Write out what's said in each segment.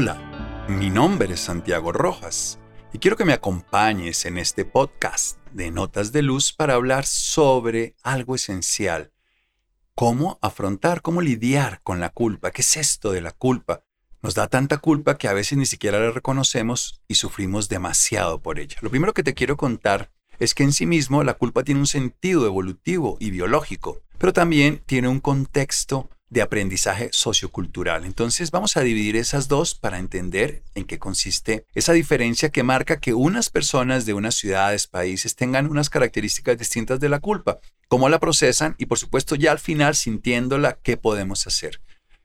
Hola, mi nombre es Santiago Rojas y quiero que me acompañes en este podcast de Notas de Luz para hablar sobre algo esencial. Cómo afrontar, cómo lidiar con la culpa. ¿Qué es esto de la culpa? Nos da tanta culpa que a veces ni siquiera la reconocemos y sufrimos demasiado por ella. Lo primero que te quiero contar es que en sí mismo la culpa tiene un sentido evolutivo y biológico, pero también tiene un contexto de aprendizaje sociocultural. Entonces vamos a dividir esas dos para entender en qué consiste esa diferencia que marca que unas personas de unas ciudades, países tengan unas características distintas de la culpa, cómo la procesan y por supuesto ya al final sintiéndola, qué podemos hacer.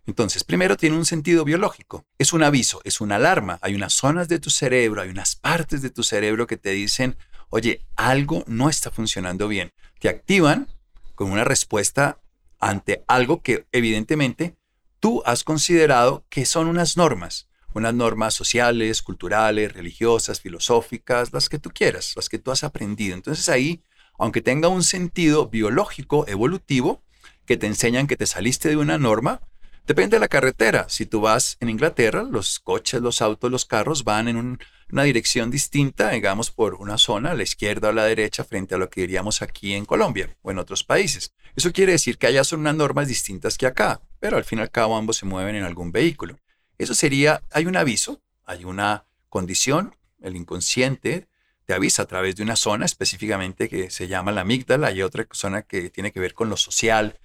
Entonces, primero tiene un sentido biológico. Es un aviso, es una alarma. Hay unas zonas de tu cerebro, hay unas partes de tu cerebro que te dicen, oye, algo no está funcionando bien. Te activan con una respuesta ante algo que evidentemente tú has considerado que son unas normas, unas normas sociales, culturales, religiosas, filosóficas, las que tú quieras, las que tú has aprendido. Entonces ahí, aunque tenga un sentido biológico, evolutivo, que te enseñan que te saliste de una norma, depende de la carretera. Si tú vas en Inglaterra, los coches, los autos, los carros van en un una dirección distinta, digamos, por una zona, a la izquierda o a la derecha, frente a lo que diríamos aquí en Colombia o en otros países. Eso quiere decir que allá son unas normas distintas que acá, pero al fin y al cabo ambos se mueven en algún vehículo. Eso sería, hay un aviso, hay una condición, el inconsciente te avisa a través de una zona específicamente que se llama la amígdala, hay otra zona que tiene que ver con lo social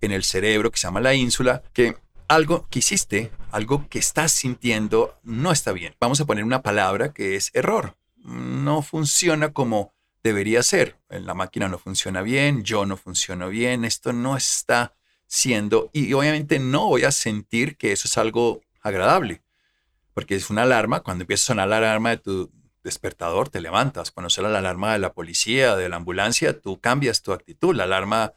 en el cerebro que se llama la ínsula, que algo que hiciste, algo que estás sintiendo, no está bien. Vamos a poner una palabra que es error. No funciona como debería ser. La máquina no funciona bien, yo no funciono bien, esto no está siendo, y obviamente no voy a sentir que eso es algo agradable, porque es una alarma, cuando empieza a sonar la alarma de tu despertador, te levantas, cuando suena la alarma de la policía, de la ambulancia, tú cambias tu actitud, la alarma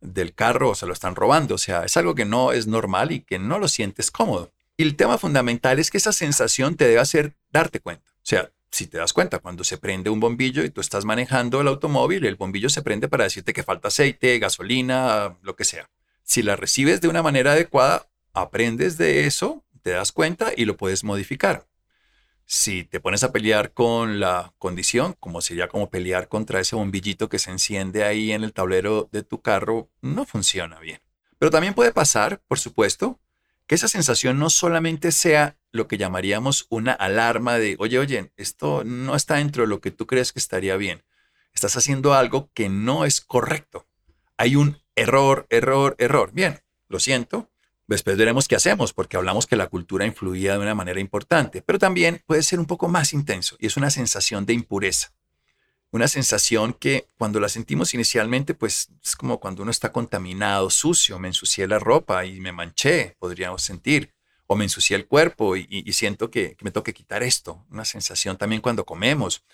del carro se lo están robando. O sea, es algo que no es normal y que no lo sientes cómodo. Y el tema fundamental es que esa sensación te debe hacer darte cuenta. O sea, si te das cuenta, cuando se prende un bombillo y tú estás manejando el automóvil, el bombillo se prende para decirte que falta aceite, gasolina, lo que sea. Si la recibes de una manera adecuada, aprendes de eso, te das cuenta y lo puedes modificar. Si te pones a pelear con la condición, como sería como pelear contra ese bombillito que se enciende ahí en el tablero de tu carro, no funciona bien. Pero también puede pasar, por supuesto, que esa sensación no solamente sea lo que llamaríamos una alarma de, oye, oye, esto no está dentro de lo que tú crees que estaría bien. Estás haciendo algo que no es correcto. Hay un error, error, error. Bien, lo siento, Después veremos qué hacemos, porque hablamos que la cultura influía de una manera importante, pero también puede ser un poco más intenso y es una sensación de impureza. Una sensación que cuando la sentimos inicialmente, pues es como cuando uno está contaminado, sucio, me ensucié la ropa y me manché, podríamos sentir, o me ensucié el cuerpo y, siento que, que me toque quitar esto. Una sensación también cuando comemos,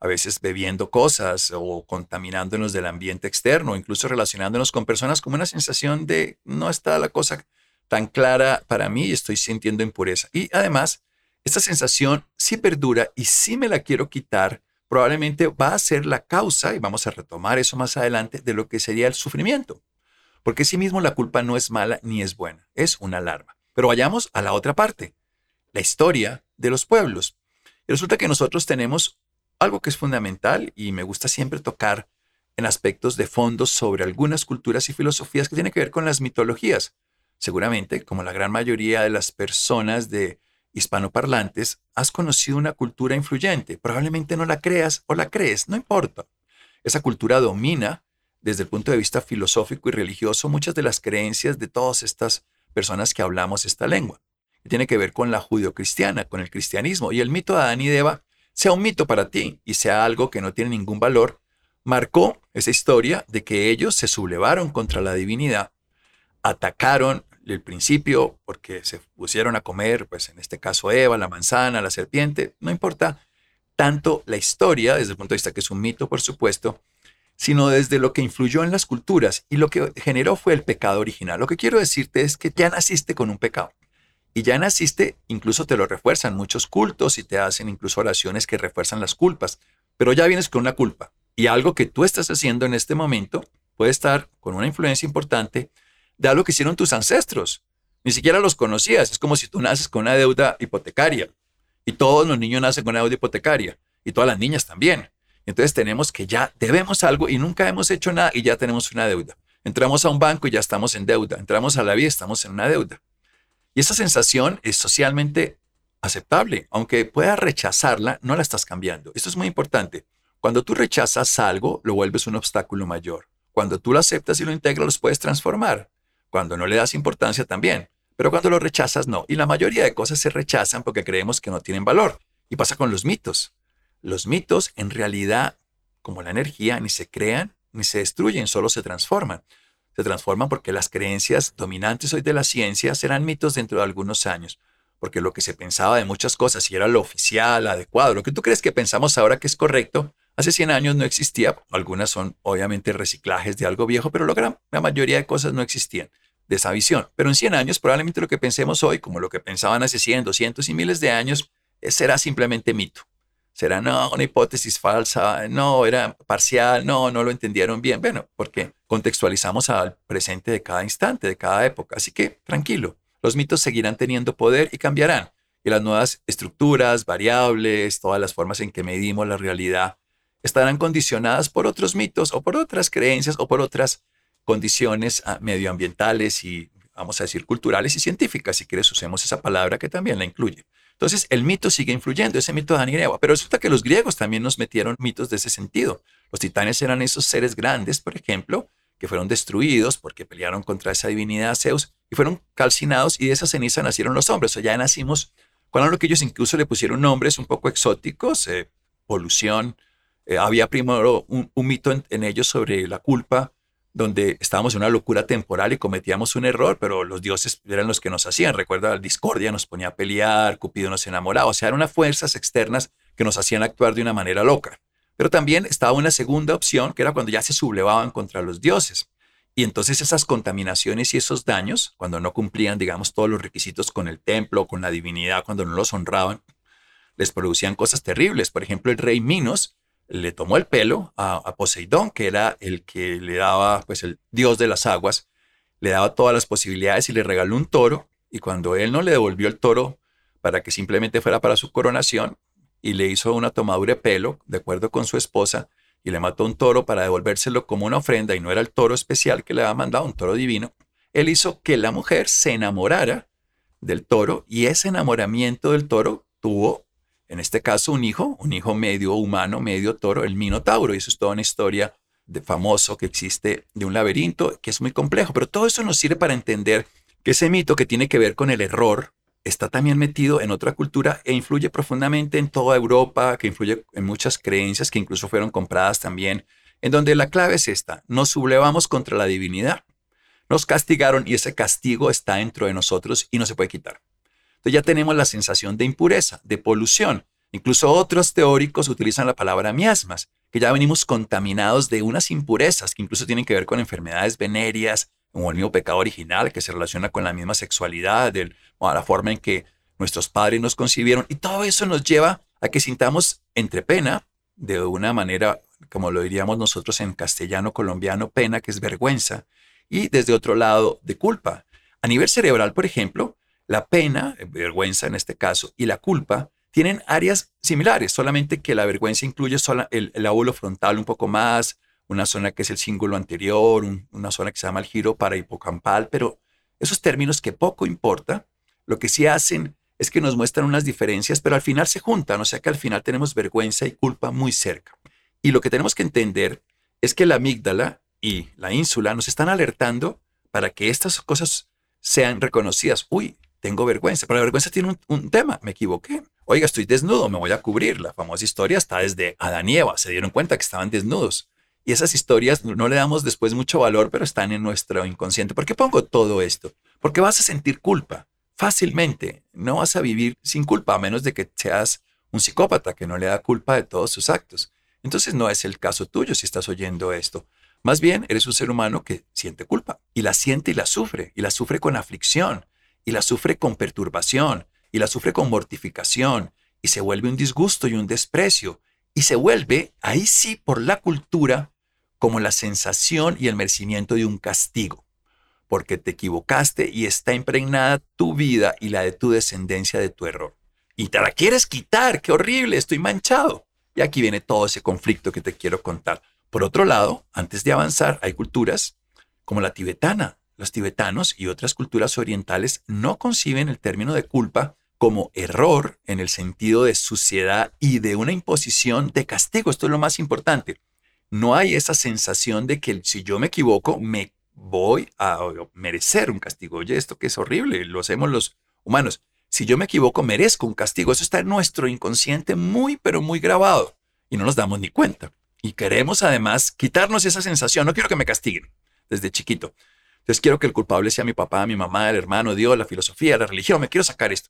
a veces bebiendo cosas o contaminándonos del ambiente externo, incluso relacionándonos con personas como una sensación de no está la cosa tan clara para mí y estoy sintiendo impureza. Y además, esta sensación si perdura y si me la quiero quitar, probablemente va a ser la causa, y vamos a retomar eso más adelante, de lo que sería el sufrimiento. Porque sí mismo la culpa no es mala ni es buena, es una alarma. Pero vayamos a la otra parte, la historia de los pueblos. Y resulta que nosotros tenemos algo que es fundamental y me gusta siempre tocar en aspectos de fondo sobre algunas culturas y filosofías que tienen que ver con las mitologías. Seguramente, como la gran mayoría de las personas de hispanoparlantes, has conocido una cultura influyente. Probablemente no la creas o la crees, no importa. Esa cultura domina, desde el punto de vista filosófico y religioso, muchas de las creencias de todas estas personas que hablamos esta lengua. Tiene que ver con la judio-cristiana, con el cristianismo. Y el mito de Adán y Eva sea un mito para ti y sea algo que no tiene ningún valor, marcó esa historia de que ellos se sublevaron contra la divinidad, atacaron el principio, porque se pusieron a comer, pues en este caso Eva, la manzana, la serpiente, no importa tanto la historia, desde el punto de vista que es un mito, por supuesto, sino desde lo que influyó en las culturas y lo que generó fue el pecado original. Lo que quiero decirte es que ya naciste con un pecado. Y ya naciste, incluso te lo refuerzan muchos cultos y te hacen incluso oraciones que refuerzan las culpas, pero ya vienes con una culpa. Y algo que tú estás haciendo en este momento puede estar con una influencia importante de algo que hicieron tus ancestros. Ni siquiera los conocías. Es como si tú naces con una deuda hipotecaria. Y todos los niños nacen con una deuda hipotecaria. Y todas las niñas también. Entonces tenemos que ya debemos algo y nunca hemos hecho nada y ya tenemos una deuda. Entramos a un banco y ya estamos en deuda. Entramos a la vida y estamos en una deuda. Y esa sensación es socialmente aceptable. Aunque puedas rechazarla, no la estás cambiando. Esto es muy importante. Cuando tú rechazas algo, lo vuelves un obstáculo mayor. Cuando tú lo aceptas y lo integras, los puedes transformar. Cuando no le das importancia también. Pero cuando lo rechazas, no. Y la mayoría de cosas se rechazan porque creemos que no tienen valor. Y pasa con los mitos. Los mitos, en realidad, como la energía, ni se crean ni se destruyen, solo se transforman. Se transforman porque las creencias dominantes hoy de la ciencia serán mitos dentro de algunos años. Porque lo que se pensaba de muchas cosas, si era lo oficial, adecuado, lo que tú crees que pensamos ahora que es correcto, hace 100 años no existía. Algunas son obviamente reciclajes de algo viejo, pero la, la mayoría de cosas no existían de esa visión. Pero en 100 años probablemente lo que pensemos hoy, como lo que pensaban hace 100, 200 y miles de años, eh, será simplemente mito. Será, una hipótesis falsa, no, era parcial, no, no lo entendieron bien. Bueno, porque contextualizamos al presente de cada instante, de cada época. Así que tranquilo, los mitos seguirán teniendo poder y cambiarán. Y las nuevas estructuras, variables, todas las formas en que medimos la realidad, estarán condicionadas por otros mitos o por otras creencias o por otras condiciones ah, medioambientales y, vamos a decir, culturales y científicas, si quieres usemos esa palabra que también la incluye. Entonces, el mito sigue influyendo, ese mito de Adán y Eva, pero resulta que los griegos también nos metieron mitos de ese sentido. Los titanes eran esos seres grandes, por ejemplo, que fueron destruidos porque pelearon contra esa divinidad Zeus y fueron calcinados y de esa ceniza nacieron los hombres. O ya nacimos con lo que ellos incluso le pusieron nombres un poco exóticos, eh, polución. Eh, había primero un, mito en ellos sobre la culpa, donde estábamos en una locura temporal y cometíamos un error, pero los dioses eran los que nos hacían. Recuerda, la discordia nos ponía a pelear, Cupido nos enamoraba, o sea, eran unas fuerzas externas que nos hacían actuar de una manera loca. Pero también estaba una segunda opción, que era cuando ya se sublevaban contra los dioses. Y entonces esas contaminaciones y esos daños, cuando no cumplían, digamos, todos los requisitos con el templo, con la divinidad, cuando no los honraban, les producían cosas terribles. Por ejemplo, el rey Minos le tomó el pelo a, Poseidón, que era el que le daba, pues el dios de las aguas, le daba todas las posibilidades y le regaló un toro. Y cuando él no le devolvió el toro para que simplemente fuera para su coronación, y le hizo una tomadura de pelo, de acuerdo con su esposa, y le mató un toro para devolvérselo como una ofrenda, y no era el toro especial que le había mandado, un toro divino, él hizo que la mujer se enamorara del toro, y ese enamoramiento del toro tuvo en este caso un hijo, un hijo medio humano, medio toro, el Minotauro. Y eso es toda una historia de famoso que existe de un laberinto que es muy complejo. Pero todo eso nos sirve para entender que ese mito que tiene que ver con el error está también metido en otra cultura e influye profundamente en toda Europa, que influye en muchas creencias que incluso fueron compradas también, en donde la clave es esta, nos sublevamos contra la divinidad. Nos castigaron y ese castigo está dentro de nosotros y no se puede quitar. Entonces ya tenemos la sensación de impureza, de polución. Incluso otros teóricos utilizan la palabra miasmas, que ya venimos contaminados de unas impurezas que incluso tienen que ver con enfermedades venéreas, como el mismo pecado original que se relaciona con la misma sexualidad, del, o a la forma en que nuestros padres nos concibieron. Y todo eso nos lleva a que sintamos entre pena, de una manera, como lo diríamos nosotros en castellano colombiano, pena, que es vergüenza, y desde otro lado, de culpa. A nivel cerebral, por ejemplo, la pena, eh, vergüenza en este caso, y la culpa tienen áreas similares, solamente que la vergüenza incluye el, el frontal un poco más, una zona que es el cíngulo anterior, una zona que se llama el giro para hipocampal, pero esos términos que poco importa, lo que sí hacen es que nos muestran unas diferencias, pero al final se juntan, o sea que al final tenemos vergüenza y culpa muy cerca. Y lo que tenemos que entender es que la amígdala y la ínsula nos están alertando para que estas cosas sean reconocidas. Uy, tengo vergüenza, pero la vergüenza tiene un, tema, me equivoqué. Oiga, estoy desnudo, me voy a cubrir. La famosa historia está desde Adán y Eva, se dieron cuenta que estaban desnudos. Y esas historias no le damos después mucho valor, pero están en nuestro inconsciente. ¿Por qué pongo todo esto? Porque vas a sentir culpa fácilmente. No vas a vivir sin culpa, a menos de que seas un psicópata que no le da culpa de todos sus actos. Entonces no es el caso tuyo si estás oyendo esto. Más bien, eres un ser humano que siente culpa y la siente y la sufre, y la sufre con aflicción, y la sufre con perturbación, y la sufre con mortificación, y se vuelve un disgusto y un desprecio, y se vuelve, ahí sí, por la cultura, como la sensación y el merecimiento de un castigo. porque te equivocaste y está impregnada tu vida y la de tu descendencia de tu error. Y te la quieres quitar, qué horrible, estoy manchado. Y aquí viene todo ese conflicto que te quiero contar. Por otro lado, antes de avanzar, hay culturas como la tibetana. Los tibetanos y otras culturas orientales no conciben el término de culpa como error en el sentido de suciedad y de una imposición de castigo. Esto es lo más importante. No hay esa sensación de que si yo me equivoco, me voy a merecer un castigo. Oye, esto que es horrible, lo hacemos los humanos. Si yo me equivoco, merezco un castigo. Eso está en nuestro inconsciente muy, pero muy grabado y no nos damos ni cuenta. Y queremos además quitarnos esa sensación. No quiero que me castiguen desde chiquito. Entonces quiero que el culpable sea mi papá, mi mamá, el hermano, Dios, la filosofía, la religión. Me quiero sacar esto.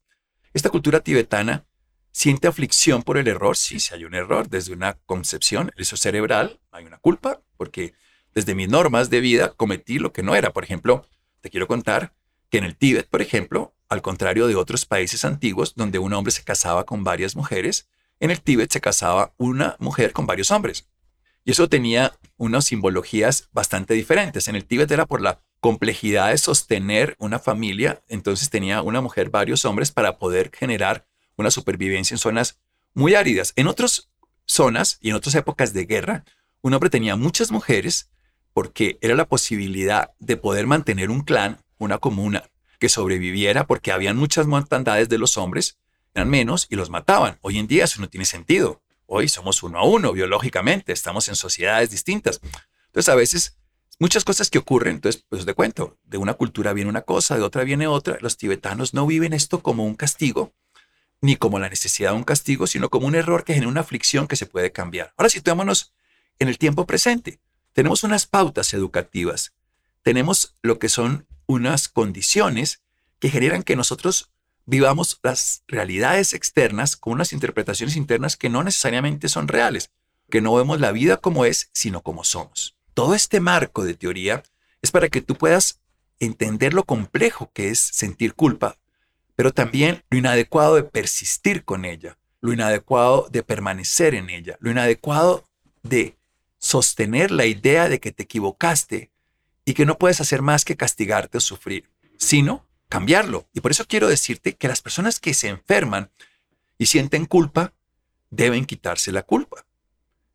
Esta cultura tibetana siente aflicción por el error. Sí, si hay un error desde una concepción, eso cerebral, hay una culpa, porque desde mis normas de vida cometí lo que no era. Por ejemplo, te quiero contar que en el Tíbet, por ejemplo, al contrario de otros países antiguos donde un hombre se casaba con varias mujeres, en el Tíbet se casaba una mujer con varios hombres. Y eso tenía unas simbologías bastante diferentes. En el Tíbet era por la complejidad de sostener una familia, entonces tenía una mujer, varios hombres para poder generar una supervivencia en zonas muy áridas. En otras zonas y en otras épocas de guerra, un hombre tenía muchas mujeres porque era la posibilidad de poder mantener un clan, una comuna, que sobreviviera porque habían muchas mortandades de los hombres, eran menos y los mataban. Hoy en día eso no tiene sentido. Hoy somos uno a uno biológicamente, estamos en sociedades distintas. Entonces a veces muchas cosas que ocurren, entonces pues de cuento, de una cultura viene una cosa, de otra viene otra. Los tibetanos no viven esto como un castigo, ni como la necesidad de un castigo, sino como un error que genera una aflicción que se puede cambiar. Ahora situémonos en el tiempo presente. Tenemos unas pautas educativas, tenemos lo que son unas condiciones que generan que nosotros vivamos las realidades externas con unas interpretaciones internas que no necesariamente son reales, que no vemos la vida como es, sino como somos. Todo este marco de teoría es para que tú puedas entender lo complejo que es sentir culpa, pero también lo inadecuado de persistir con ella, lo inadecuado de permanecer en ella, lo inadecuado de sostener la idea de que te equivocaste y que no puedes hacer más que castigarte o sufrir, sino cambiarlo. Y por eso quiero decirte que las personas que se enferman y sienten culpa deben quitarse la culpa.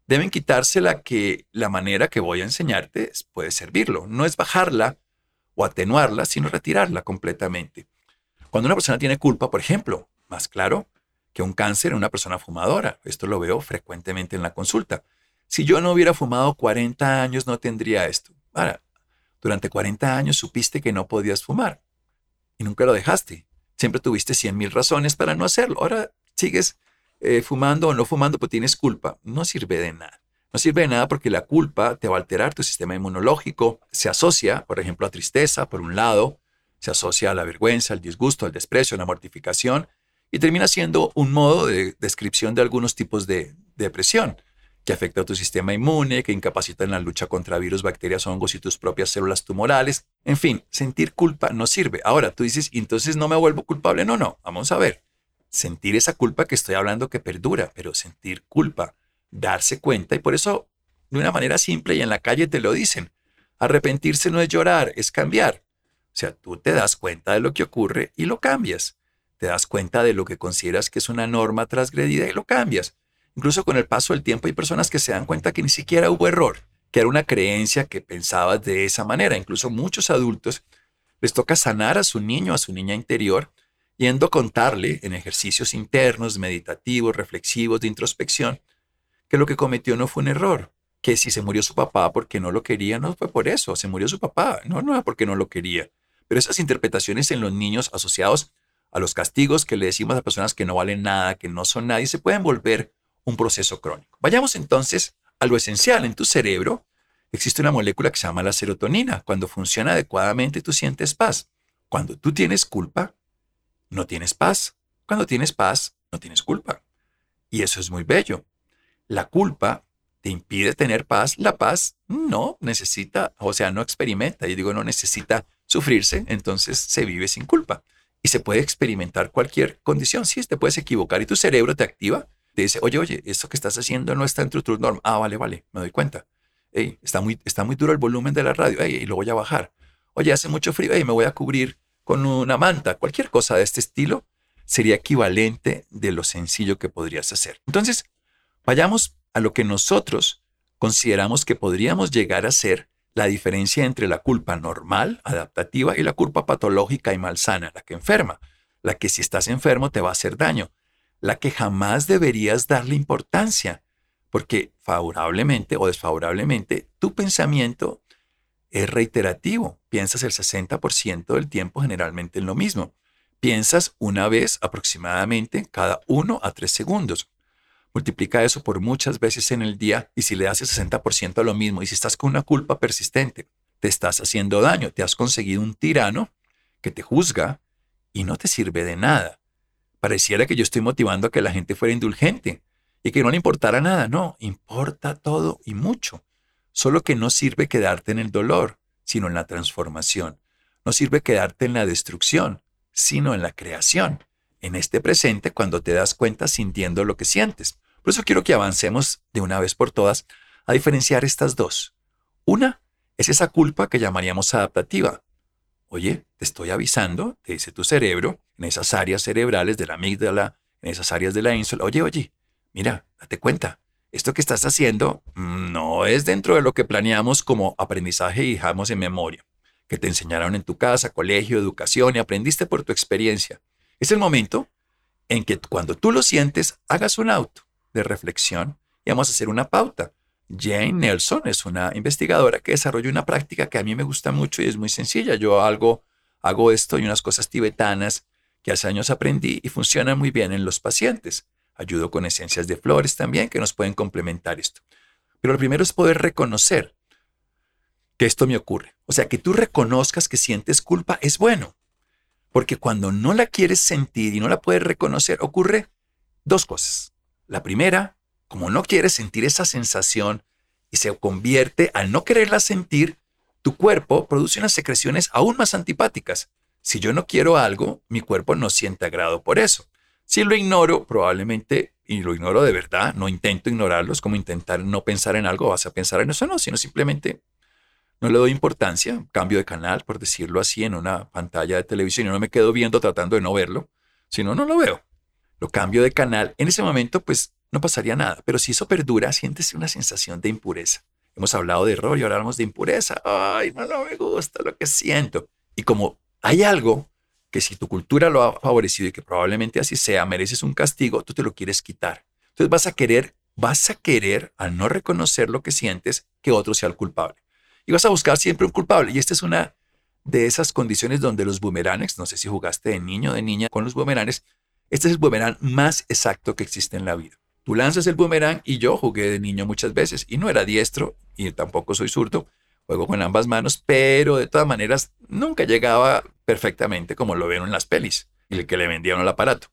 Deben quitársela que la manera que voy a enseñarte puede servirlo. No es bajarla o atenuarla, sino retirarla completamente. Cuando una persona tiene culpa, por ejemplo, más claro que un cáncer una persona fumadora, esto lo veo frecuentemente en la consulta. Si yo no hubiera fumado 40 años, no tendría esto. Ahora, durante 40 años supiste que no podías fumar y nunca lo dejaste. Siempre tuviste 100 mil razones para no hacerlo. Ahora sigues eh, fumando o no fumando, pues tienes culpa. No sirve de nada. No sirve de nada porque la culpa te va a alterar tu sistema inmunológico. Se asocia, por ejemplo, a tristeza, por un lado, se asocia a la vergüenza, al disgusto, al desprecio, a la mortificación y termina siendo un modo de descripción de algunos tipos de depresión que afecta a tu sistema inmune, que incapacita en la lucha contra virus, bacterias, hongos y tus propias células tumorales. En fin, sentir culpa no sirve. Ahora tú dices, entonces no me vuelvo culpable. No, no, vamos a ver. Sentir esa culpa que estoy hablando que perdura, pero sentir culpa, darse cuenta y por eso de una manera simple y en la calle te lo dicen. Arrepentirse no es llorar, es cambiar. O sea, tú te das cuenta de lo que ocurre y lo cambias. Te das cuenta de lo que consideras que es una norma transgredida y lo cambias. Incluso con el paso del tiempo hay personas que se dan cuenta que ni siquiera hubo error, que era una creencia que pensabas de esa manera. Incluso muchos adultos les toca sanar a su niño, a su niña interior, yendo a contarle en ejercicios internos, meditativos, reflexivos, de introspección, que lo que cometió no fue un error, que si se murió su papá porque no lo quería, no fue por eso, se murió su papá, no, no era porque no lo quería. Pero esas interpretaciones en los niños asociados a los castigos que le decimos a personas que no valen nada, que no son nadie, se pueden volver un proceso crónico. Vayamos entonces a lo esencial. En tu cerebro existe una molécula que se llama la serotonina. Cuando funciona adecuadamente tú sientes paz. Cuando tú tienes culpa, no tienes paz. Cuando tienes paz, no tienes culpa. Y eso es muy bello. La culpa te impide tener paz. La paz no necesita, o sea, no experimenta. Y digo, no necesita sufrirse, entonces se vive sin culpa. Y se puede experimentar cualquier condición. Sí, te puedes equivocar y tu cerebro te activa dice, oye, oye, esto que estás haciendo no está en tu true norm. Ah, vale, vale, me doy cuenta. está, muy, está muy duro el volumen de la radio, y lo voy a bajar. Oye, hace mucho frío y me voy a cubrir con una manta. Cualquier cosa de este estilo sería equivalente de lo sencillo que podrías hacer. Entonces, vayamos a lo que nosotros consideramos que podríamos llegar a ser la diferencia entre la culpa normal, adaptativa, y la culpa patológica y malsana, la que enferma, la que si estás enfermo te va a hacer daño, la que jamás deberías darle importancia, porque favorablemente o desfavorablemente tu pensamiento es reiterativo. Piensas el 60% del tiempo generalmente en lo mismo. Piensas una vez aproximadamente cada uno a tres segundos. Multiplica eso por muchas veces en el día y si le das el 60% a lo mismo y si estás con una culpa persistente, te estás haciendo daño, te has conseguido un tirano que te juzga y no te sirve de nada. Pareciera que yo estoy motivando a que la gente fuera indulgente y que no le importara nada. No, importa todo y mucho. Solo que no sirve quedarte en el dolor, sino en la transformación. No sirve quedarte en la destrucción, sino en la creación. En este presente, cuando te das cuenta sintiendo lo que sientes. Por eso quiero que avancemos de una vez por todas a diferenciar estas dos. Una es esa culpa que llamaríamos adaptativa. Oye, te estoy avisando, te dice tu cerebro, en esas áreas cerebrales de la amígdala, en esas áreas de la ínsula. Oye, oye, mira, date cuenta, esto que estás haciendo no es dentro de lo que planeamos como aprendizaje y dejamos en memoria, que te enseñaron en tu casa, colegio, educación y aprendiste por tu experiencia. Es el momento en que cuando tú lo sientes, hagas un auto de reflexión y vamos a hacer una pauta. Jane Nelson es una investigadora que desarrolla una práctica que a mí me gusta mucho y es muy sencilla. Yo hago esto y unas cosas tibetanas que hace años aprendí y funcionan muy bien en los pacientes. Ayudo con esencias de flores también que nos pueden complementar esto. Pero lo primero es poder reconocer que esto me ocurre. O sea, que tú reconozcas que sientes culpa es bueno. Porque cuando no la quieres sentir y no la puedes reconocer, ocurre dos cosas. La primera, como no quieres sentir esa sensación y se convierte al no quererla sentir, tu cuerpo produce unas secreciones aún más antipáticas. Si yo no quiero algo, mi cuerpo no siente agrado por eso. Si lo ignoro, probablemente, y lo ignoro de verdad, no intento ignorarlo, es como intentar no pensar en algo, vas a pensar en eso, no, sino simplemente no le doy importancia, cambio de canal, por decirlo así, en una pantalla de televisión y no me quedo viendo tratando de no verlo, sino no lo veo. Lo cambio de canal, en ese momento pues no pasaría nada, pero si eso perdura, sientes una sensación de impureza. Hemos hablado de error y hablamos de impureza. Ay, no me gusta lo que siento. Y como hay algo que si tu cultura lo ha favorecido y que probablemente así sea, mereces un castigo, tú te lo quieres quitar. Entonces vas a querer, vas a querer, al no reconocer lo que sientes, que otro sea el culpable. Y vas a buscar siempre un culpable. Y esta es una de esas condiciones donde los boomerangs, no sé si jugaste de niño o de niña con los boomerangs, este es el boomerang más exacto que existe en la vida. Tú lanzas el boomerang y yo jugué de niño muchas veces y no era diestro y tampoco soy zurdo, juego con ambas manos, pero de todas maneras nunca llegaba perfectamente como lo vieron en las pelis y el que le vendían el aparato.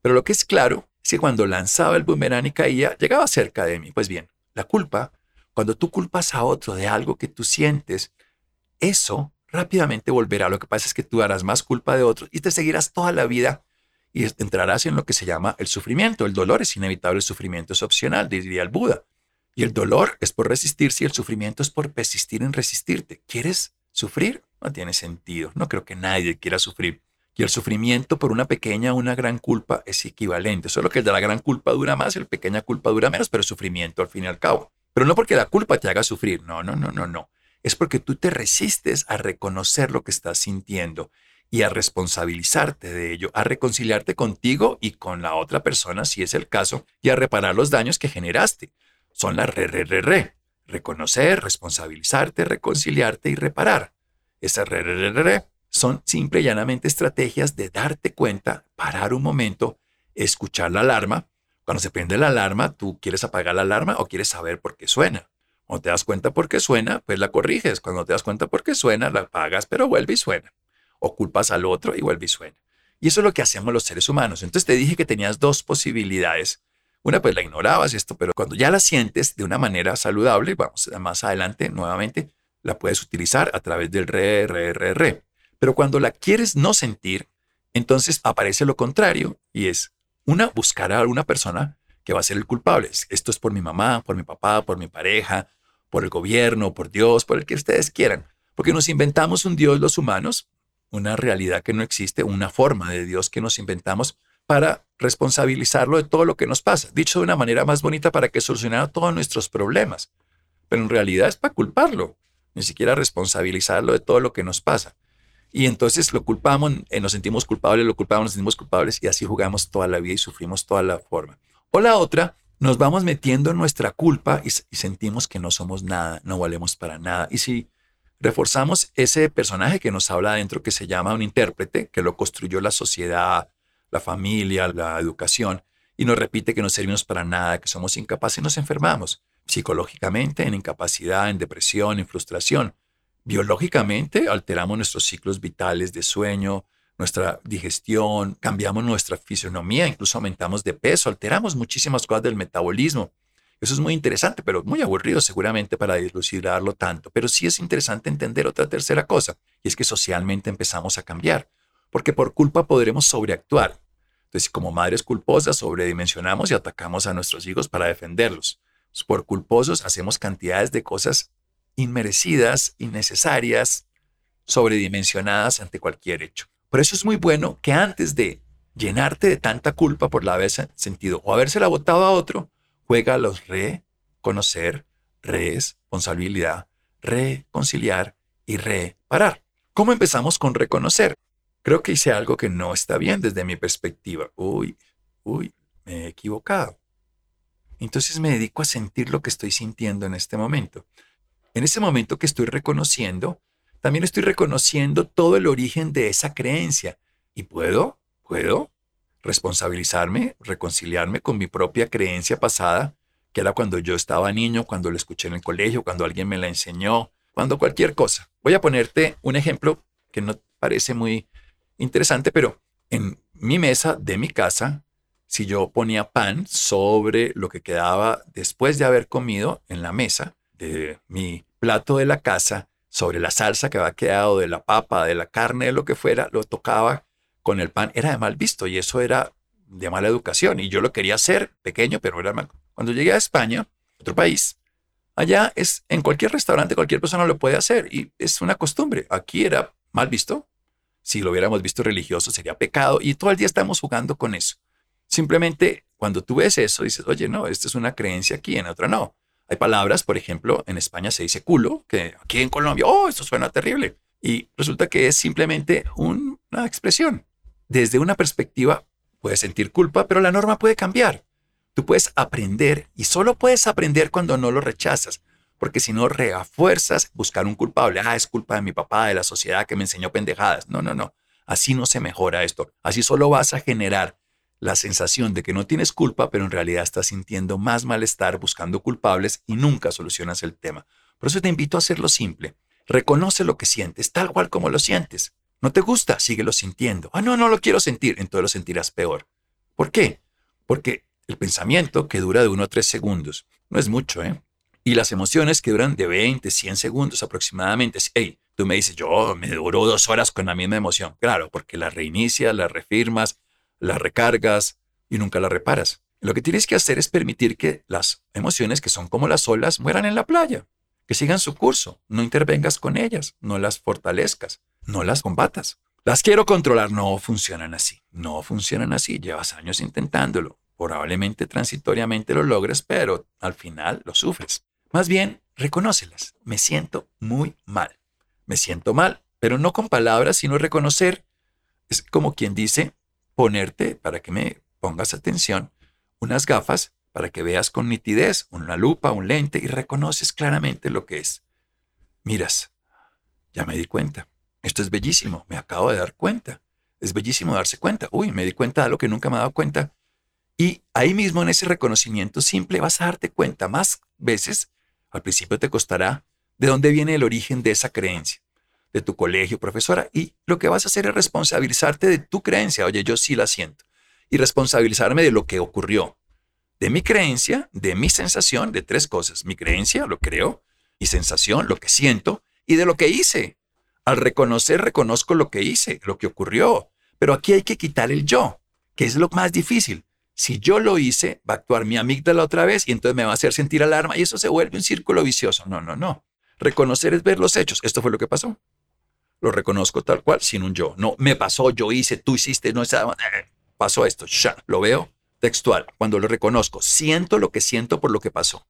Pero lo que es claro es que cuando lanzaba el boomerang y caía, llegaba cerca de mí. Pues bien, la culpa, cuando tú culpas a otro de algo que tú sientes, eso rápidamente volverá. Lo que pasa es que tú harás más culpa de otros y te seguirás toda la vida y entrarás en lo que se llama el sufrimiento. El dolor es inevitable, el sufrimiento es opcional, diría el Buda. Y el dolor es por resistirse y el sufrimiento es por persistir en resistirte. ¿Quieres sufrir? No tiene sentido. No creo que nadie quiera sufrir. Y el sufrimiento por una pequeña o una gran culpa es equivalente. Solo que el de la gran culpa dura más, el pequeña culpa dura menos, pero el sufrimiento al fin y al cabo. Pero no porque la culpa te haga sufrir. No, no, no, no, no. Es porque tú te resistes a reconocer lo que estás sintiendo y a responsabilizarte de ello, a reconciliarte contigo y con la otra persona, si es el caso, y a reparar los daños que generaste. Son las re, re, re, re. Reconocer, responsabilizarte, reconciliarte y reparar. Esas re, re, re, son simple y llanamente estrategias de darte cuenta, parar un momento, escuchar la alarma. Cuando se prende la alarma, tú quieres apagar la alarma o quieres saber por qué suena. Cuando te das cuenta por qué suena, pues la corriges. Cuando te das cuenta por qué suena, la apagas, pero vuelve y suena. O culpas al otro y vuelve y suena. Y eso es lo que hacemos los seres humanos. Entonces te dije que tenías dos posibilidades una pues la ignorabas esto, pero cuando ya la sientes de una manera saludable, vamos más adelante nuevamente, la puedes utilizar a través del re, re, re, re. Pero cuando la quieres no sentir, entonces aparece lo contrario y es una buscar a una persona que va a ser el culpable. Esto es por mi mamá, por mi papá, por mi pareja, por el gobierno, por Dios, por el que ustedes quieran. Porque nos inventamos un Dios los humanos, una realidad que no existe, una forma de Dios que nos inventamos para responsabilizarlo de todo lo que nos pasa. Dicho de una manera más bonita para que solucionara todos nuestros problemas. Pero en realidad es para culparlo, ni siquiera responsabilizarlo de todo lo que nos pasa. Y entonces lo culpamos, eh, nos sentimos culpables, lo culpamos, nos sentimos culpables y así jugamos toda la vida y sufrimos toda la forma. O la otra, nos vamos metiendo en nuestra culpa y, sentimos que no somos nada, no valemos para nada. Y si reforzamos ese personaje que nos habla adentro, que se llama un intérprete, que lo construyó la sociedad, la familia, la educación, y nos repite que no servimos para nada, que somos incapaces y nos enfermamos psicológicamente, en incapacidad, en depresión, en frustración. Biológicamente alteramos nuestros ciclos vitales de sueño, nuestra digestión, cambiamos nuestra fisionomía, incluso aumentamos de peso, alteramos muchísimas cosas del metabolismo. Eso es muy interesante, pero muy aburrido seguramente para dilucidarlo tanto. Pero sí es interesante entender otra tercera cosa, y es que socialmente empezamos a cambiar porque por culpa podremos sobreactuar. Entonces, como madres culposas, sobredimensionamos y atacamos a nuestros hijos para defenderlos. Por culposos hacemos cantidades de cosas inmerecidas, innecesarias, sobredimensionadas ante cualquier hecho. Por eso es muy bueno que antes de llenarte de tanta culpa por la haber sentido o habérsela botado a otro, juega a los reconocer, responsabilidad, reconciliar y reparar. ¿Cómo empezamos con reconocer? creo que hice algo que no está bien desde mi perspectiva. Uy, uy, me he equivocado. Entonces me dedico a sentir lo que estoy sintiendo en este momento. En ese momento que estoy reconociendo, también estoy reconociendo todo el origen de esa creencia. Y puedo, puedo responsabilizarme, reconciliarme con mi propia creencia pasada, que era cuando yo estaba niño, cuando la escuché en el colegio, cuando alguien me la enseñó, cuando cualquier cosa. Voy a ponerte un ejemplo que no parece muy interesante, pero en mi mesa de mi casa, si yo ponía pan sobre lo que quedaba después de haber comido en la mesa de mi plato de la casa, sobre la salsa que había quedado de la papa, de la carne, de lo que fuera, lo tocaba con el pan, era de mal visto y eso era de mala educación y yo lo quería hacer pequeño, pero era mal. Cuando llegué a España, otro país, allá es en cualquier restaurante cualquier persona lo puede hacer y es una costumbre. Aquí era mal visto si lo hubiéramos visto religioso sería pecado y todo el día estamos jugando con eso. Simplemente cuando tú ves eso dices, oye, no, esta es una creencia aquí, en otra no. Hay palabras, por ejemplo, en España se dice culo, que aquí en Colombia, oh, esto suena terrible. Y resulta que es simplemente una expresión. Desde una perspectiva puedes sentir culpa, pero la norma puede cambiar. Tú puedes aprender y solo puedes aprender cuando no lo rechazas porque si no refuerzas buscar un culpable. Ah, es culpa de mi papá, de la sociedad que me enseñó pendejadas. No, no, no. Así no se mejora esto. Así solo vas a generar la sensación de que no tienes culpa, pero en realidad estás sintiendo más malestar buscando culpables y nunca solucionas el tema. Por eso te invito a hacerlo simple. Reconoce lo que sientes, tal cual como lo sientes. ¿No te gusta? Síguelo sintiendo. Ah, no, no lo quiero sentir. Entonces lo sentirás peor. ¿Por qué? Porque el pensamiento que dura de uno a tres segundos, no es mucho, ¿eh? Y las emociones que duran de 20, 100 segundos aproximadamente. Hey, tú me dices, yo me duró dos horas con la misma emoción. Claro, porque la reinicias, la refirmas, la recargas y nunca la reparas. Lo que tienes que hacer es permitir que las emociones, que son como las olas, mueran en la playa, que sigan su curso. No intervengas con ellas, no las fortalezcas, no las combatas. Las quiero controlar, no funcionan así, no funcionan así. Llevas años intentándolo. Probablemente transitoriamente lo logres, pero al final lo sufres. Más bien, reconócelas. Me siento muy mal. Me siento mal, pero no con palabras, sino reconocer. Es como quien dice, ponerte, para que me pongas atención, unas gafas para que veas con nitidez, una lupa, un lente y reconoces claramente lo que es. Miras, ya me di cuenta. Esto es bellísimo, me acabo de dar cuenta. Es bellísimo darse cuenta. Uy, me di cuenta de lo que nunca me he dado cuenta. Y ahí mismo en ese reconocimiento simple vas a darte cuenta más veces al principio te costará de dónde viene el origen de esa creencia, de tu colegio, profesora, y lo que vas a hacer es responsabilizarte de tu creencia. Oye, yo sí la siento. Y responsabilizarme de lo que ocurrió. De mi creencia, de mi sensación, de tres cosas. Mi creencia, lo creo, mi sensación, lo que siento, y de lo que hice. Al reconocer, reconozco lo que hice, lo que ocurrió. Pero aquí hay que quitar el yo, que es lo más difícil. Si yo lo hice, va a actuar mi amígdala otra vez y entonces me va a hacer sentir alarma y eso se vuelve un círculo vicioso. No, no, no. Reconocer es ver los hechos. Esto fue lo que pasó. Lo reconozco tal cual, sin un yo. No, me pasó, yo hice, tú hiciste, no estaba. Eh, pasó esto. Ya, lo veo textual. Cuando lo reconozco, siento lo que siento por lo que pasó.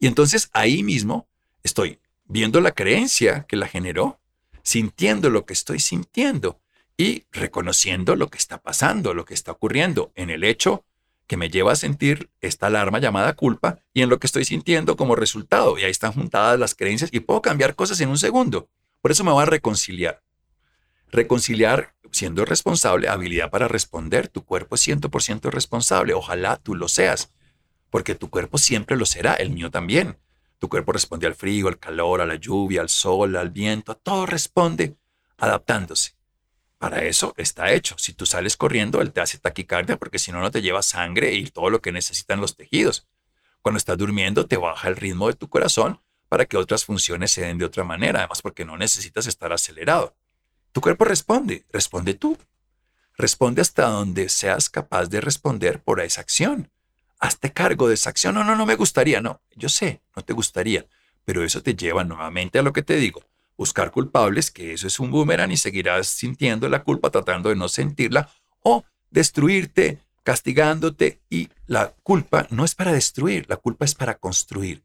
Y entonces ahí mismo estoy viendo la creencia que la generó, sintiendo lo que estoy sintiendo y reconociendo lo que está pasando, lo que está ocurriendo en el hecho que me lleva a sentir esta alarma llamada culpa y en lo que estoy sintiendo como resultado. Y ahí están juntadas las creencias y puedo cambiar cosas en un segundo. Por eso me voy a reconciliar. Reconciliar siendo responsable, habilidad para responder. Tu cuerpo es 100% responsable. Ojalá tú lo seas, porque tu cuerpo siempre lo será, el mío también. Tu cuerpo responde al frío, al calor, a la lluvia, al sol, al viento, todo responde adaptándose. Para eso está hecho. Si tú sales corriendo, él te hace taquicardia porque si no, no te lleva sangre y todo lo que necesitan los tejidos. Cuando estás durmiendo, te baja el ritmo de tu corazón para que otras funciones se den de otra manera, además porque no necesitas estar acelerado. Tu cuerpo responde, responde tú. Responde hasta donde seas capaz de responder por esa acción. Hazte cargo de esa acción. No, no, no me gustaría. No, yo sé, no te gustaría. Pero eso te lleva nuevamente a lo que te digo. Buscar culpables, que eso es un boomerang y seguirás sintiendo la culpa tratando de no sentirla. O destruirte, castigándote. Y la culpa no es para destruir, la culpa es para construir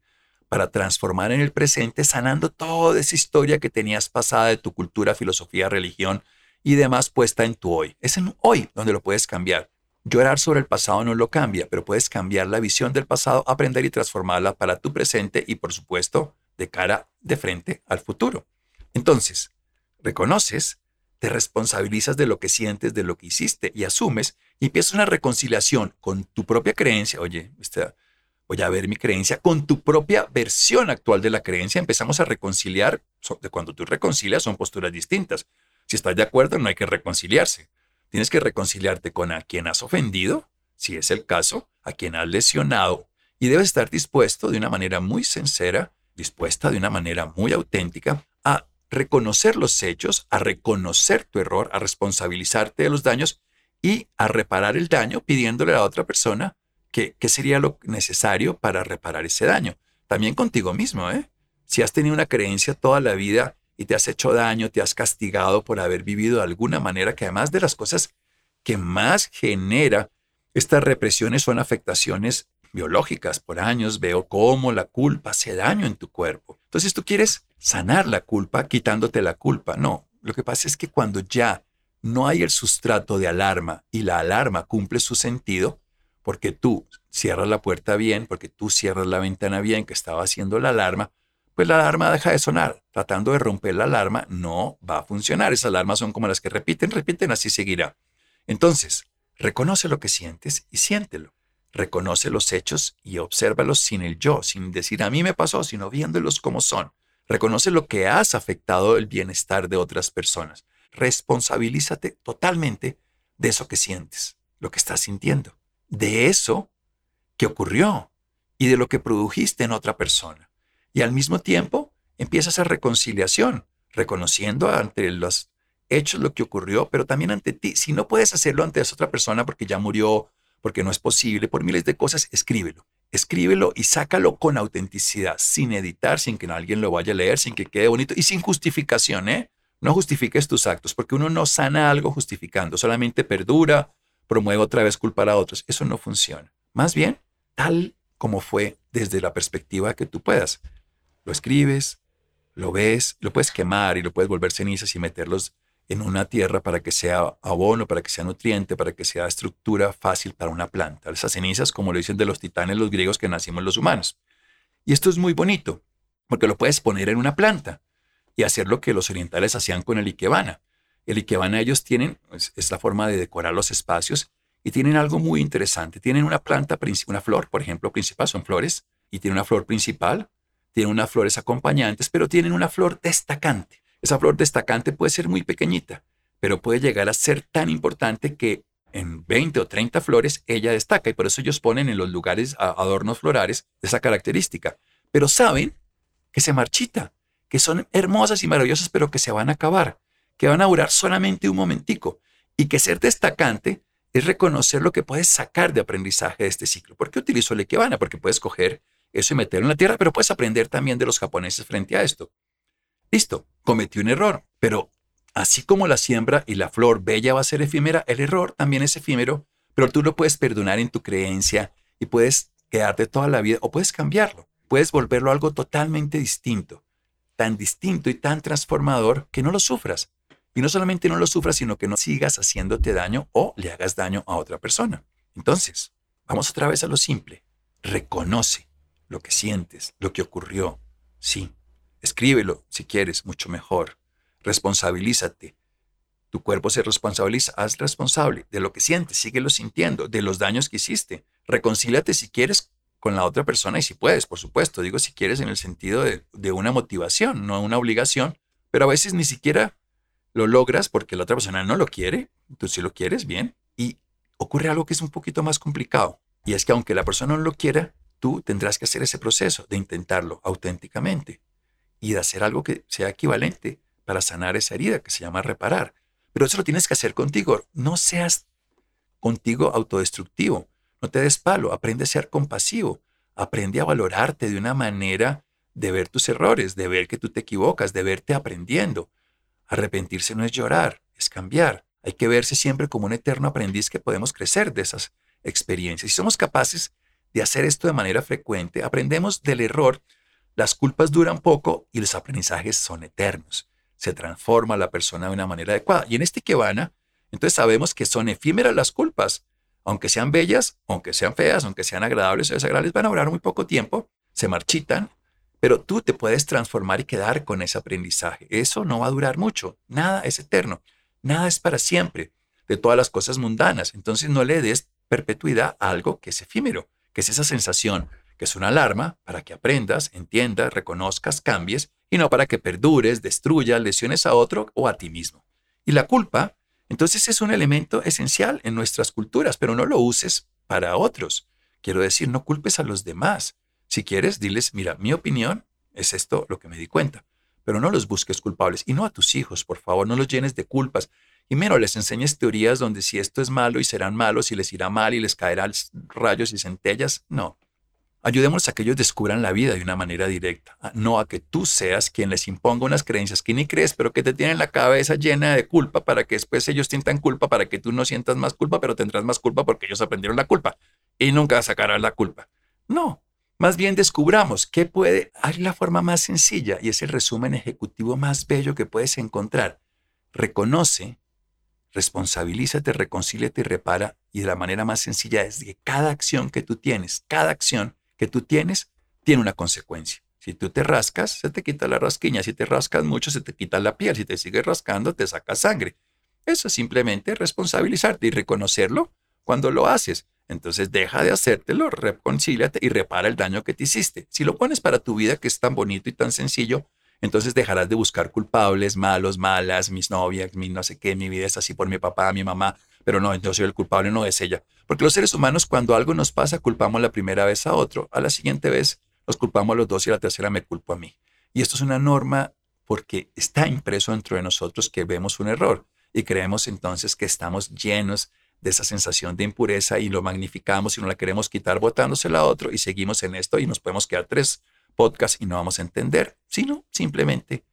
para transformar en el presente, sanando toda esa historia que tenías pasada de tu cultura, filosofía, religión y demás puesta en tu hoy. Es en hoy donde lo puedes cambiar. Llorar sobre el pasado no lo cambia, pero puedes cambiar la visión del pasado, aprender y transformarla para tu presente y, por supuesto, de cara de frente al futuro. Entonces, reconoces, te responsabilizas de lo que sientes, de lo que hiciste y asumes y empiezas una reconciliación con tu propia creencia. Oye, esta, voy a ver mi creencia con tu propia versión actual de la creencia. Empezamos a reconciliar. Cuando tú reconcilias son posturas distintas. Si estás de acuerdo, no hay que reconciliarse. Tienes que reconciliarte con a quien has ofendido, si es el caso, a quien has lesionado. Y debes estar dispuesto de una manera muy sincera, dispuesta de una manera muy auténtica a reconocer los hechos, a reconocer tu error, a responsabilizarte de los daños y a reparar el daño pidiéndole a la otra persona ¿Qué, sería lo necesario para reparar ese daño? También contigo mismo, ¿eh? Si has tenido una creencia toda la vida y te has hecho daño, te has castigado por haber vivido de alguna manera que además de las cosas que más genera estas represiones son afectaciones biológicas. Por años veo cómo la culpa hace daño en tu cuerpo. Entonces tú quieres sanar la culpa quitándote la culpa. No, lo que pasa es que cuando ya no hay el sustrato de alarma y la alarma cumple su sentido, porque tú cierras la puerta bien, porque tú cierras la ventana bien que estaba haciendo la alarma, pues la alarma deja de sonar. Tratando de romper la alarma no va a funcionar. Esas alarmas son como las que repiten, repiten, así seguirá. Entonces, reconoce lo que sientes y siéntelo. Reconoce los hechos y obsérvalos sin el yo, sin decir a mí me pasó, sino viéndolos como son. Reconoce lo que has afectado el bienestar de otras personas. Responsabilízate totalmente de eso que sientes, lo que estás sintiendo de eso que ocurrió y de lo que produjiste en otra persona. Y al mismo tiempo empiezas a reconciliación, reconociendo ante los hechos lo que ocurrió, pero también ante ti. Si no puedes hacerlo ante esa otra persona porque ya murió, porque no es posible, por miles de cosas, escríbelo. Escríbelo y sácalo con autenticidad, sin editar, sin que alguien lo vaya a leer, sin que quede bonito y sin justificación, ¿eh? No justifiques tus actos, porque uno no sana algo justificando, solamente perdura promueve otra vez culpar a otros. Eso no funciona. Más bien, tal como fue desde la perspectiva que tú puedas. Lo escribes, lo ves, lo puedes quemar y lo puedes volver cenizas y meterlos en una tierra para que sea abono, para que sea nutriente, para que sea estructura fácil para una planta. Esas cenizas, como lo dicen de los titanes los griegos que nacimos los humanos. Y esto es muy bonito, porque lo puedes poner en una planta y hacer lo que los orientales hacían con el ikebana. El Ikebana ellos tienen, es, la forma de decorar los espacios y tienen algo muy interesante. Tienen una planta, una flor, por ejemplo, principal, son flores, y tienen una flor principal, tienen unas flores acompañantes, pero tienen una flor destacante. Esa flor destacante puede ser muy pequeñita, pero puede llegar a ser tan importante que en 20 o 30 flores ella destaca y por eso ellos ponen en los lugares adornos florales de esa característica. Pero saben que se marchita, que son hermosas y maravillosas, pero que se van a acabar que van a durar solamente un momentico y que ser destacante es reconocer lo que puedes sacar de aprendizaje de este ciclo. ¿Por qué utilizo el Ikebana? Porque puedes coger eso y meterlo en la tierra, pero puedes aprender también de los japoneses frente a esto. Listo, cometí un error, pero así como la siembra y la flor bella va a ser efímera, el error también es efímero, pero tú lo puedes perdonar en tu creencia y puedes quedarte toda la vida o puedes cambiarlo, puedes volverlo algo totalmente distinto, tan distinto y tan transformador que no lo sufras. Y no solamente no lo sufras, sino que no sigas haciéndote daño o le hagas daño a otra persona. Entonces, vamos otra vez a lo simple. Reconoce lo que sientes, lo que ocurrió. Sí, escríbelo si quieres, mucho mejor. Responsabilízate. Tu cuerpo se responsabiliza, haz responsable de lo que sientes, síguelo sintiendo, de los daños que hiciste. Reconcíliate si quieres con la otra persona y si puedes, por supuesto. Digo si quieres en el sentido de, de una motivación, no una obligación, pero a veces ni siquiera lo logras porque la otra persona no lo quiere, tú sí lo quieres, bien, y ocurre algo que es un poquito más complicado. Y es que aunque la persona no lo quiera, tú tendrás que hacer ese proceso de intentarlo auténticamente y de hacer algo que sea equivalente para sanar esa herida que se llama reparar. Pero eso lo tienes que hacer contigo. No seas contigo autodestructivo. No te des palo. Aprende a ser compasivo. Aprende a valorarte de una manera de ver tus errores, de ver que tú te equivocas, de verte aprendiendo. Arrepentirse no es llorar, es cambiar. Hay que verse siempre como un eterno aprendiz que podemos crecer de esas experiencias. Si somos capaces de hacer esto de manera frecuente, aprendemos del error, las culpas duran poco y los aprendizajes son eternos. Se transforma la persona de una manera adecuada. Y en este Kevana, entonces sabemos que son efímeras las culpas. Aunque sean bellas, aunque sean feas, aunque sean agradables o desagradables, van a durar muy poco tiempo, se marchitan pero tú te puedes transformar y quedar con ese aprendizaje. Eso no va a durar mucho. Nada es eterno. Nada es para siempre de todas las cosas mundanas. Entonces no le des perpetuidad a algo que es efímero, que es esa sensación, que es una alarma para que aprendas, entiendas, reconozcas, cambies y no para que perdures, destruyas, lesiones a otro o a ti mismo. Y la culpa, entonces es un elemento esencial en nuestras culturas, pero no lo uses para otros. Quiero decir, no culpes a los demás. Si quieres, diles, mira, mi opinión es esto lo que me di cuenta, pero no los busques culpables y no a tus hijos, por favor, no los llenes de culpas. Y menos les enseñes teorías donde si esto es malo y serán malos y les irá mal y les caerán rayos y centellas. No. Ayudémosles a que ellos descubran la vida de una manera directa, no a que tú seas quien les imponga unas creencias que ni crees, pero que te tienen la cabeza llena de culpa para que después ellos sientan culpa, para que tú no sientas más culpa, pero tendrás más culpa porque ellos aprendieron la culpa y nunca sacarán la culpa. No, más bien descubramos qué puede, hay la forma más sencilla y es el resumen ejecutivo más bello que puedes encontrar. Reconoce, responsabilízate, reconcíliate y repara. Y de la manera más sencilla es que cada acción que tú tienes, cada acción que tú tienes, tiene una consecuencia. Si tú te rascas, se te quita la rasquiña. Si te rascas mucho, se te quita la piel. Si te sigues rascando, te saca sangre. Eso es simplemente responsabilizarte y reconocerlo cuando lo haces. Entonces deja de hacértelo, reconcíliate y repara el daño que te hiciste. Si lo pones para tu vida, que es tan bonito y tan sencillo, entonces dejarás de buscar culpables, malos, malas, mis novias, mi no sé qué, mi vida es así por mi papá, mi mamá, pero no, yo soy el culpable, no es ella. Porque los seres humanos, cuando algo nos pasa, culpamos la primera vez a otro, a la siguiente vez nos culpamos a los dos y a la tercera me culpo a mí. Y esto es una norma porque está impreso dentro de nosotros que vemos un error y creemos entonces que estamos llenos de esa sensación de impureza y lo magnificamos y no la queremos quitar botándosela a otro y seguimos en esto y nos podemos quedar tres podcasts y no vamos a entender, sino simplemente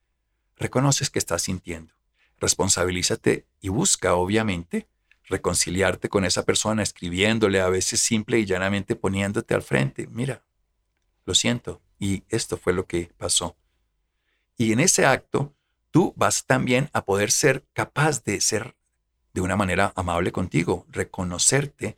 reconoces que estás sintiendo. Responsabilízate y busca, obviamente, reconciliarte con esa persona, escribiéndole a veces simple y llanamente poniéndote al frente. Mira, lo siento y esto fue lo que pasó. Y en ese acto, tú vas también a poder ser capaz de ser de una manera amable contigo. Reconocerte,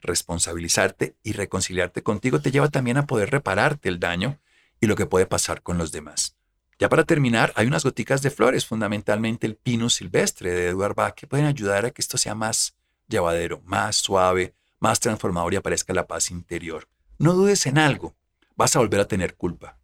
responsabilizarte y reconciliarte contigo te lleva también a poder repararte el daño y lo que puede pasar con los demás. Ya para terminar, hay unas goticas de flores, fundamentalmente el pinus silvestre de Edward Bach, que pueden ayudar a que esto sea más llevadero, más suave, más transformador y aparezca la paz interior. No dudes en algo, vas a volver a tener culpa.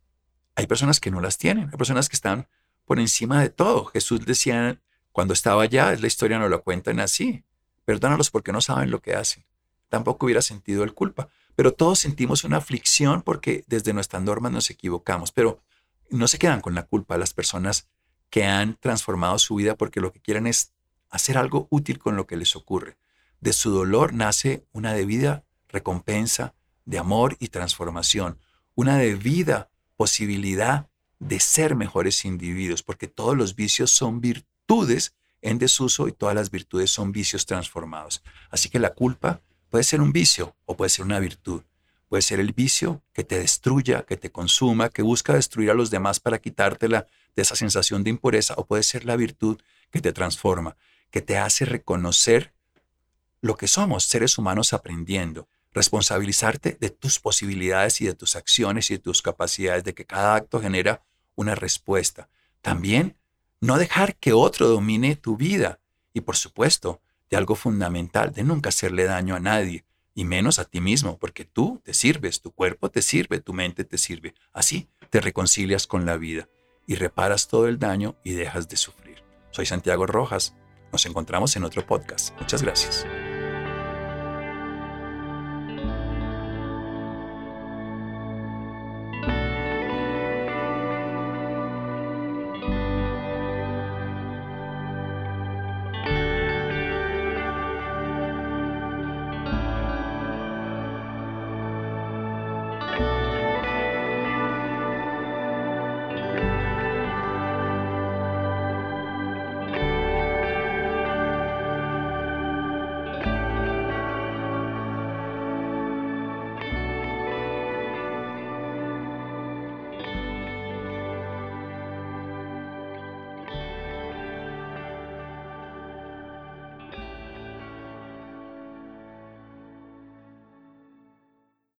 Hay personas que no las tienen, hay personas que están por encima de todo. Jesús decía cuando estaba allá, la historia no lo cuentan así. Perdónalos porque no saben lo que hacen. Tampoco hubiera sentido el culpa. Pero todos sentimos una aflicción porque desde nuestras normas nos equivocamos. Pero no se quedan con la culpa las personas que han transformado su vida porque lo que quieren es hacer algo útil con lo que les ocurre. De su dolor nace una debida recompensa de amor y transformación, una debida posibilidad de ser mejores individuos, porque todos los vicios son virtudes en desuso y todas las virtudes son vicios transformados. Así que la culpa puede ser un vicio o puede ser una virtud. Puede ser el vicio que te destruya, que te consuma, que busca destruir a los demás para quitártela de esa sensación de impureza, o puede ser la virtud que te transforma, que te hace reconocer lo que somos, seres humanos aprendiendo, responsabilizarte de tus posibilidades y de tus acciones y de tus capacidades, de que cada acto genera una respuesta. También no dejar que otro domine tu vida y por supuesto de algo fundamental, de nunca hacerle daño a nadie y menos a ti mismo, porque tú te sirves, tu cuerpo te sirve, tu mente te sirve. Así te reconcilias con la vida y reparas todo el daño y dejas de sufrir. Soy Santiago Rojas. Nos encontramos en otro podcast. Muchas gracias.